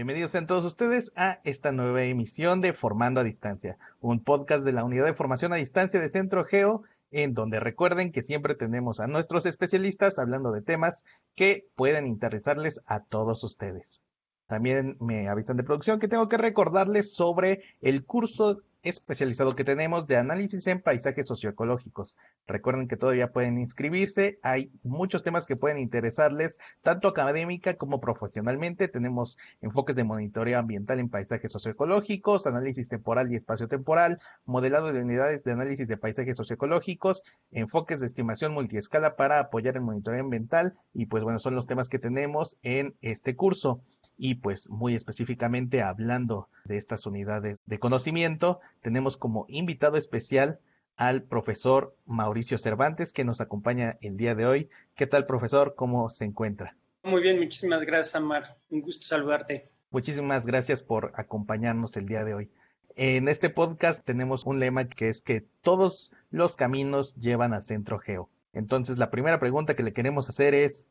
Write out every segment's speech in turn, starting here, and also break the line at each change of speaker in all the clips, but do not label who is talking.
Bienvenidos sean todos ustedes a esta nueva emisión de Formando a Distancia, un podcast de la Unidad de Formación a Distancia de Centro Geo, en donde recuerden que siempre tenemos a nuestros especialistas hablando de temas que pueden interesarles a todos ustedes. También me avisan de producción que tengo que recordarles sobre el curso especializado que tenemos de análisis en paisajes socioecológicos. Recuerden que todavía pueden inscribirse, hay muchos temas que pueden interesarles, tanto académica como profesionalmente. Tenemos enfoques de monitoreo ambiental en paisajes socioecológicos, análisis temporal y espacio-temporal, modelado de unidades de análisis de paisajes socioecológicos, enfoques de estimación multiescala para apoyar el monitoreo ambiental y pues bueno, son los temas que tenemos en este curso y pues muy específicamente hablando de estas unidades de conocimiento, tenemos como invitado especial al profesor Mauricio Cervantes que nos acompaña el día de hoy. ¿Qué tal, profesor? ¿Cómo se encuentra?
Muy bien, muchísimas gracias, Amar. Un gusto saludarte.
Muchísimas gracias por acompañarnos el día de hoy. En este podcast tenemos un lema que es que todos los caminos llevan a Centro Geo. Entonces, la primera pregunta que le queremos hacer es,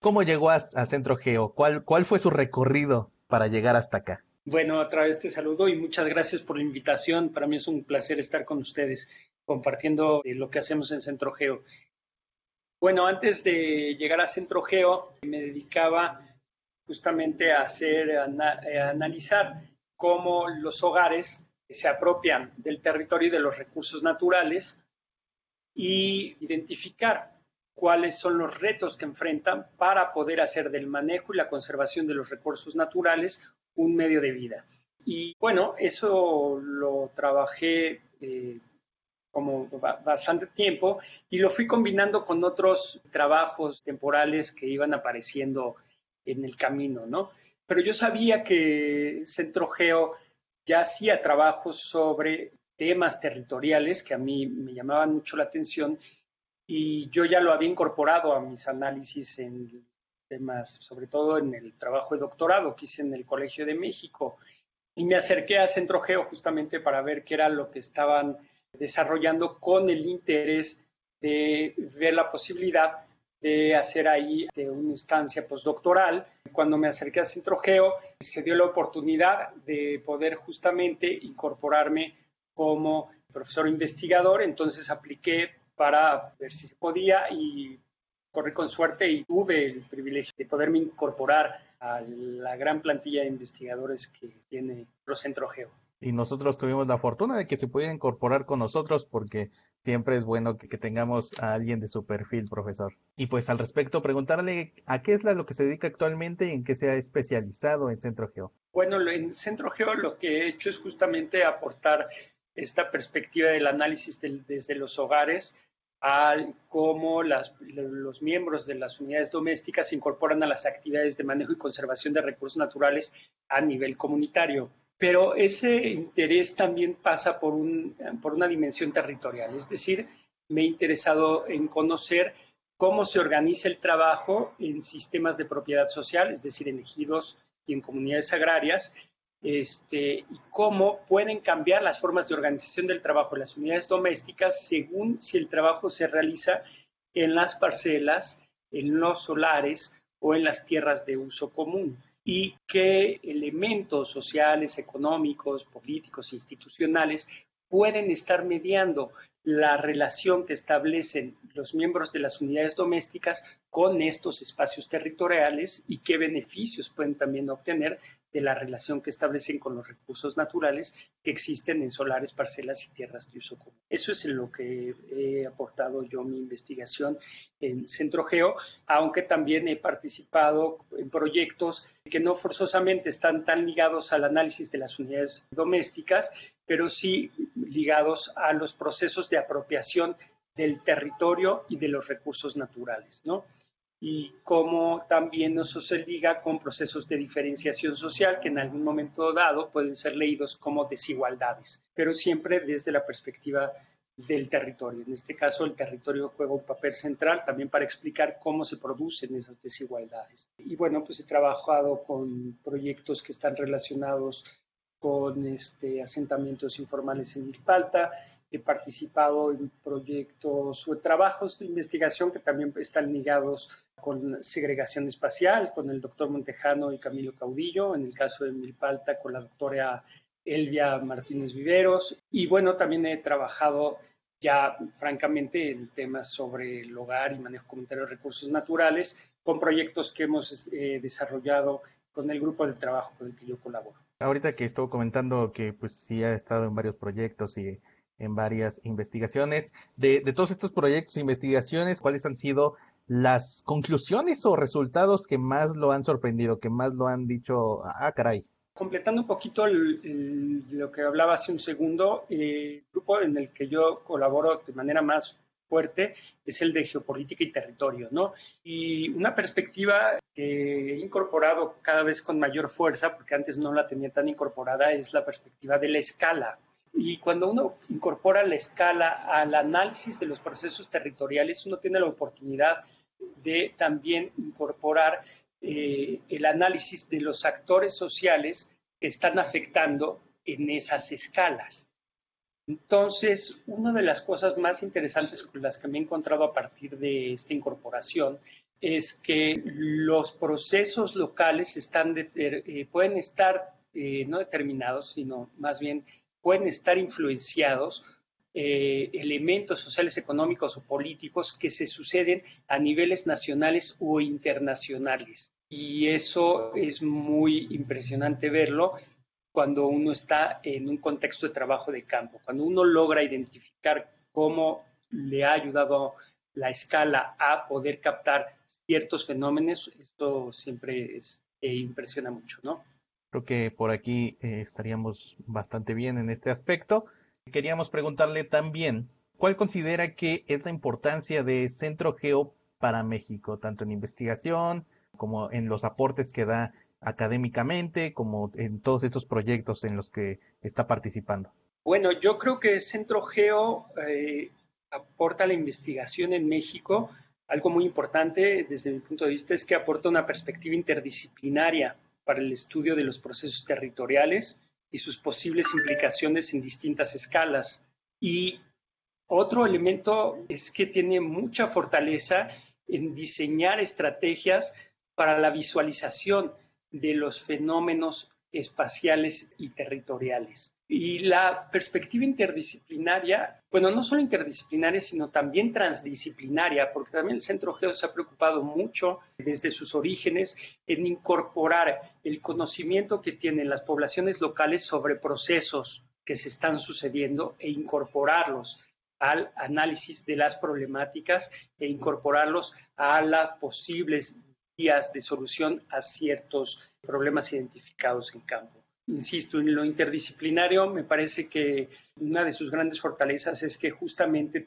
¿Cómo llegó a, Centro Geo? ¿Cuál, ¿Cuál fue su recorrido para llegar hasta acá?
Bueno, a través te saludo y muchas gracias por la invitación. Para mí es un placer estar con ustedes compartiendo eh, lo que hacemos en Centro Geo. Bueno, antes de llegar a Centro Geo, me dedicaba justamente a hacer, a eh, analizar cómo los hogares se apropian del territorio y de los recursos naturales y identificar cuáles son los retos que enfrentan para poder hacer del manejo y la conservación de los recursos naturales un medio de vida. Y bueno, eso lo trabajé eh, como bastante tiempo y lo fui combinando con otros trabajos temporales que iban apareciendo en el camino, ¿no? Pero yo sabía que Centro Geo ya hacía trabajos sobre temas territoriales que a mí me llamaban mucho la atención y yo ya lo había incorporado a mis análisis en temas, sobre todo en el trabajo de doctorado que hice en el Colegio de México. Y me acerqué a Centro Geo justamente para ver qué era lo que estaban desarrollando con el interés de ver la posibilidad de hacer ahí una instancia postdoctoral. Cuando me acerqué a Centro Geo, se dio la oportunidad de poder justamente incorporarme como profesor investigador, entonces apliqué para ver si se podía y corrí con suerte y tuve el privilegio de poderme incorporar a la gran plantilla de investigadores que tiene Procentro Geo.
Y nosotros tuvimos la fortuna de que se pudiera incorporar con nosotros porque siempre es bueno que, tengamos a alguien de su perfil, profesor. Y pues al respecto, preguntarle a qué es lo que se dedica actualmente y en qué se ha especializado en Centro Geo.
Bueno, en Centro Geo lo que he hecho es justamente aportar esta perspectiva del análisis desde los hogares al cómo los miembros de las unidades domésticas se incorporan a las actividades de manejo y conservación de recursos naturales a nivel comunitario. Pero ese interés también pasa por, por una dimensión territorial, es decir, me he interesado en conocer cómo se organiza el trabajo en sistemas de propiedad social, es decir, en ejidos y en comunidades agrarias, este, y cómo pueden cambiar las formas de organización del trabajo en las unidades domésticas según si el trabajo se realiza en las parcelas, en los solares o en las tierras de uso común. Y qué elementos sociales, económicos, políticos, institucionales pueden estar mediando la relación que establecen los miembros de las unidades domésticas con estos espacios territoriales y qué beneficios pueden también obtener de la relación que establecen con los recursos naturales que existen en solares, parcelas y tierras de uso común. Eso es en lo que he aportado yo mi investigación en Centro Geo, aunque también he participado en proyectos que no forzosamente están tan ligados al análisis de las unidades domésticas, pero sí ligados a los procesos de apropiación del territorio y de los recursos naturales, ¿no? Y cómo también eso se liga con procesos de diferenciación social que en algún momento dado pueden ser leídos como desigualdades, pero siempre desde la perspectiva del territorio. En este caso, el territorio juega un papel central también para explicar cómo se producen esas desigualdades. Y bueno, pues he trabajado con proyectos que están relacionados con este, asentamientos informales en Milpalta, he participado en proyectos o trabajos de investigación que también están ligados con segregación espacial, con el doctor Montejano y Camilo Caudillo, en el caso de Milpalta con la doctora Elvia Martínez Viveros, y bueno, también he trabajado ya francamente en temas sobre el hogar y manejo comunitario de recursos naturales, con proyectos que hemos eh, desarrollado con el grupo de trabajo con el que yo colaboro.
Ahorita que estuvo comentando que pues sí ha estado en varios proyectos y en varias investigaciones, de, todos estos proyectos e investigaciones, ¿cuáles han sido las conclusiones o resultados que más lo han sorprendido, que más lo han dicho, ah, caray,
completando un poquito lo que hablaba hace un segundo, el grupo en el que yo colaboro de manera más fuerte es el de geopolítica y territorio, ¿no? Y una perspectiva que he incorporado cada vez con mayor fuerza, porque antes no la tenía tan incorporada, es la perspectiva de la escala. Y cuando uno incorpora la escala al análisis de los procesos territoriales, uno tiene la oportunidad de también incorporar eh, el análisis de los actores sociales que están afectando en esas escalas. Entonces, una de las cosas más interesantes con las que me he encontrado a partir de esta incorporación es que los procesos locales están eh, pueden estar eh, no determinados, sino más bien pueden estar influenciados elementos sociales, económicos o políticos que se suceden a niveles nacionales o internacionales y eso es muy impresionante verlo cuando uno está en un contexto de trabajo de campo, cuando uno logra identificar cómo le ha ayudado la escala a poder captar ciertos fenómenos, esto siempre es, eh, impresiona mucho, ¿no?
Creo que por aquí eh, estaríamos bastante bien en este aspecto. Queríamos preguntarle también, ¿cuál considera que es la importancia de Centro Geo para México, tanto en investigación, como en los aportes que da académicamente, como en todos estos proyectos en los que está participando?
Bueno, yo creo que Centro Geo eh, aporta la investigación en México. Algo muy importante desde mi punto de vista es que aporta una perspectiva interdisciplinaria para el estudio de los procesos territoriales y sus posibles implicaciones en distintas escalas. Y otro elemento es que tiene mucha fortaleza en diseñar estrategias para la visualización de los fenómenos espaciales y territoriales. Y la perspectiva interdisciplinaria, bueno, no solo interdisciplinaria, sino también transdisciplinaria, porque también el Centro Geo se ha preocupado mucho desde sus orígenes en incorporar el conocimiento que tienen las poblaciones locales sobre procesos que se están sucediendo e incorporarlos al análisis de las problemáticas e incorporarlos a las posibles de solución a ciertos problemas identificados en campo. Insisto, en lo interdisciplinario me parece que una de sus grandes fortalezas es que justamente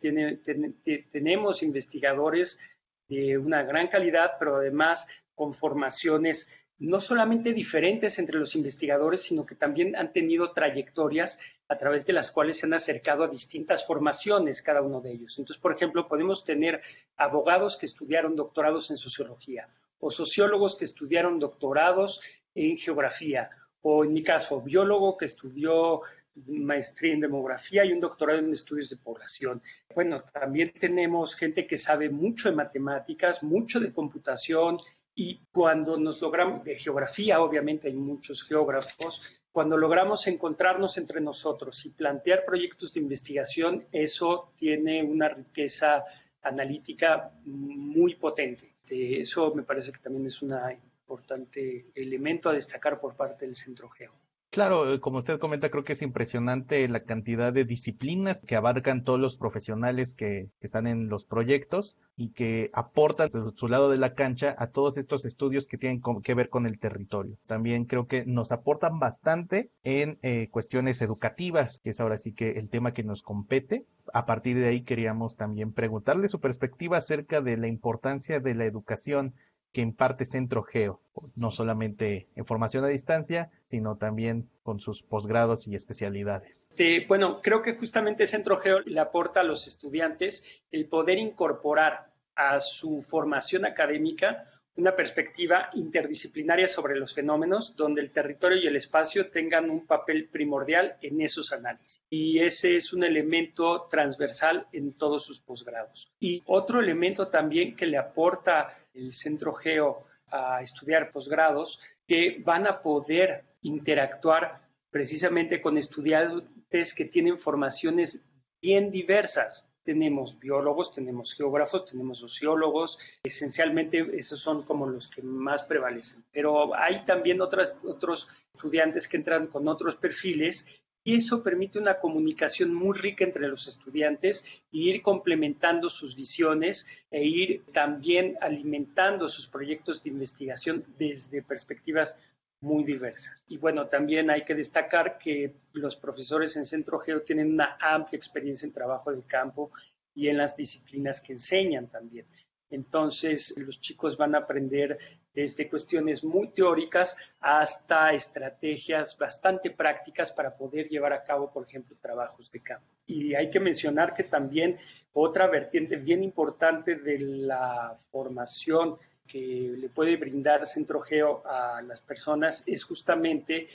tenemos investigadores de una gran calidad, pero además con formaciones no solamente diferentes entre los investigadores, sino que también han tenido trayectorias a través de las cuales se han acercado a distintas formaciones cada uno de ellos. Entonces, por ejemplo, podemos tener abogados que estudiaron doctorados en sociología o sociólogos que estudiaron doctorados en geografía, o en mi caso, biólogo que estudió maestría en demografía y un doctorado en estudios de población. Bueno, también tenemos gente que sabe mucho de matemáticas, mucho de computación y cuando nos logramos, de geografía, obviamente hay muchos geógrafos, cuando logramos encontrarnos entre nosotros y plantear proyectos de investigación, eso tiene una riqueza analítica muy potente. Este, eso me parece que también es un importante elemento a destacar por parte del Centro Geo.
Claro, eh, como usted comenta, creo que es impresionante la cantidad de disciplinas que abarcan todos los profesionales que, están en los proyectos y que aportan desde su lado de la cancha a todos estos estudios que tienen que ver con el territorio. También creo que nos aportan bastante en eh, cuestiones educativas, que es ahora sí que el tema que nos compete. A partir de ahí queríamos también preguntarle su perspectiva acerca de la importancia de la educación que imparte Centro Geo, no solamente en formación a distancia, sino también con sus posgrados y especialidades.
bueno, creo que justamente Centro Geo le aporta a los estudiantes el poder incorporar a su formación académica una perspectiva interdisciplinaria sobre los fenómenos, donde el territorio y el espacio tengan un papel primordial en esos análisis. Y ese es un elemento transversal en todos sus posgrados. Y otro elemento también que le aporta el Centro Geo a estudiar posgrados, que van a poder interactuar precisamente con estudiantes que tienen formaciones bien diversas tenemos biólogos, tenemos geógrafos, tenemos sociólogos, esencialmente esos son como los que más prevalecen. Pero hay también otras, otros estudiantes que entran con otros perfiles y eso permite una comunicación muy rica entre los estudiantes y ir complementando sus visiones e ir también alimentando sus proyectos de investigación desde perspectivas muy diversas. Y bueno, también hay que destacar que los profesores en Centro Geo tienen una amplia experiencia en trabajo del campo y en las disciplinas que enseñan también. Entonces, los chicos van a aprender desde cuestiones muy teóricas hasta estrategias bastante prácticas para poder llevar a cabo, por ejemplo, trabajos de campo. Y hay que mencionar que también otra vertiente bien importante de la formación que le puede brindar Centro Geo a las personas es justamente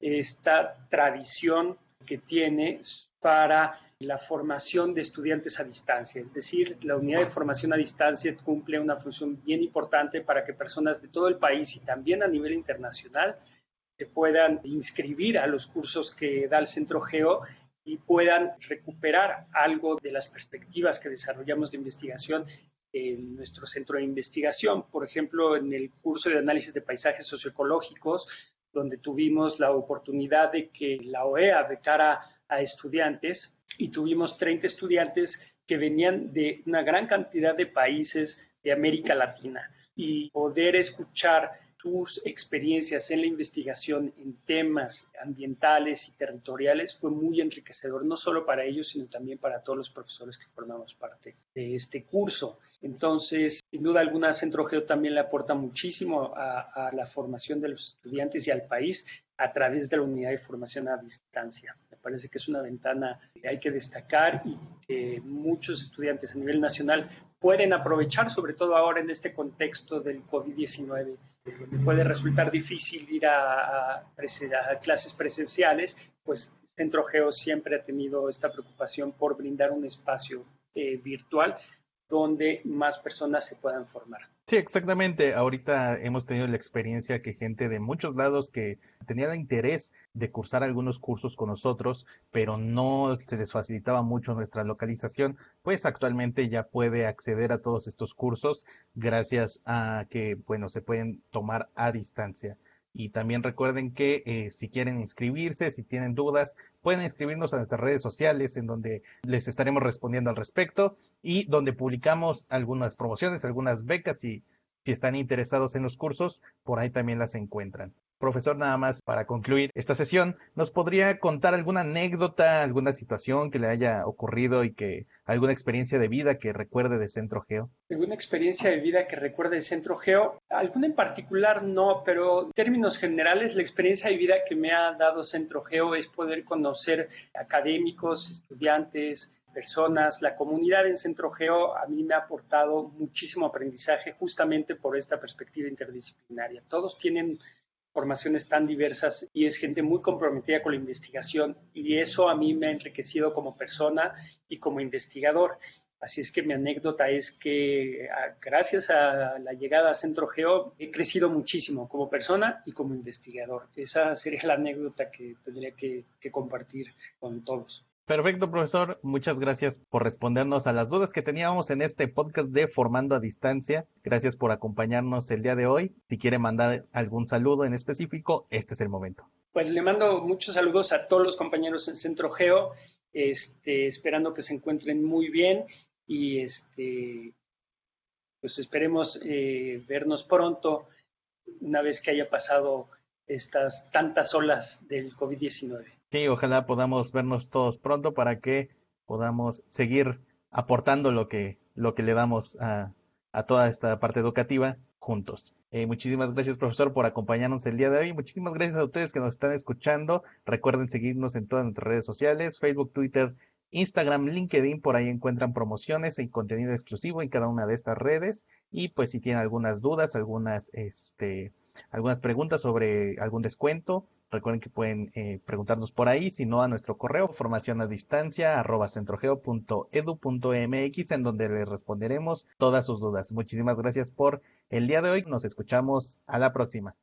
esta tradición que tiene para la formación de estudiantes a distancia. Es decir, la unidad de formación a distancia cumple una función bien importante para que personas de todo el país y también a nivel internacional se puedan inscribir a los cursos que da el Centro Geo y puedan recuperar algo de las perspectivas que desarrollamos de investigación en nuestro centro de investigación. Por ejemplo, en el curso de análisis de paisajes socioecológicos, donde tuvimos la oportunidad de que la OEA becara a estudiantes y tuvimos 30 estudiantes que venían de una gran cantidad de países de América Latina y poder escuchar sus experiencias en la investigación en temas ambientales y territoriales fue muy enriquecedor, no solo para ellos, sino también para todos los profesores que formamos parte de este curso. Entonces, sin duda alguna, Centro Geo también le aporta muchísimo a, a la formación de los estudiantes y al país a través de la unidad de formación a distancia. Parece que es una ventana que hay que destacar y que muchos estudiantes a nivel nacional pueden aprovechar, sobre todo ahora en este contexto del COVID-19, donde puede resultar difícil ir a, clases presenciales, pues Centro Geo siempre ha tenido esta preocupación por brindar un espacio eh, virtual donde más personas se puedan formar.
Sí, exactamente. Ahorita hemos tenido la experiencia que gente de muchos lados que tenía el interés de cursar algunos cursos con nosotros, pero no se les facilitaba mucho nuestra localización, pues actualmente ya puede acceder a todos estos cursos gracias a que, bueno, se pueden tomar a distancia. Y también recuerden que eh, si quieren inscribirse, si tienen dudas, pueden inscribirnos a nuestras redes sociales en donde les estaremos respondiendo al respecto y donde publicamos algunas promociones, algunas becas y si están interesados en los cursos, por ahí también las encuentran. Profesor, nada más para concluir esta sesión, ¿nos podría contar alguna anécdota, alguna situación que le haya ocurrido y que alguna experiencia de vida que recuerde de Centro Geo?
¿Alguna experiencia de vida que recuerde de Centro Geo? Alguna en particular no, pero en términos generales la experiencia de vida que me ha dado Centro Geo es poder conocer académicos, estudiantes, personas, la comunidad en Centro Geo a mí me ha aportado muchísimo aprendizaje justamente por esta perspectiva interdisciplinaria. Todos tienen formaciones tan diversas y es gente muy comprometida con la investigación y eso a mí me ha enriquecido como persona y como investigador. Así es que mi anécdota es que gracias a la llegada a Centro Geo he crecido muchísimo como persona y como investigador. Esa sería la anécdota que tendría que compartir con todos.
Perfecto, profesor. Muchas gracias por respondernos a las dudas que teníamos en este podcast de Formando a Distancia. Gracias por acompañarnos el día de hoy. Si quiere mandar algún saludo en específico, este es el momento.
Pues le mando muchos saludos a todos los compañeros en Centro Geo, este, esperando que se encuentren muy bien y este, pues esperemos eh, vernos pronto una vez que haya pasado estas tantas olas del COVID-19.
Sí, ojalá podamos vernos todos pronto para que podamos seguir aportando lo que, lo que le damos a, a toda esta parte educativa juntos. Eh, muchísimas gracias, profesor, por acompañarnos el día de hoy. Muchísimas gracias a ustedes que nos están escuchando. Recuerden seguirnos en todas nuestras redes sociales, Facebook, Twitter Instagram, LinkedIn, por ahí encuentran promociones y contenido exclusivo en cada una de estas redes. Y pues si tienen algunas dudas, algunas, este, algunas preguntas sobre algún descuento, recuerden que pueden eh, preguntarnos por ahí, si no a nuestro correo, formación a distancia, arroba centrogeo.edu.mx, en donde les responderemos todas sus dudas. Muchísimas gracias por el día de hoy. Nos escuchamos a la próxima.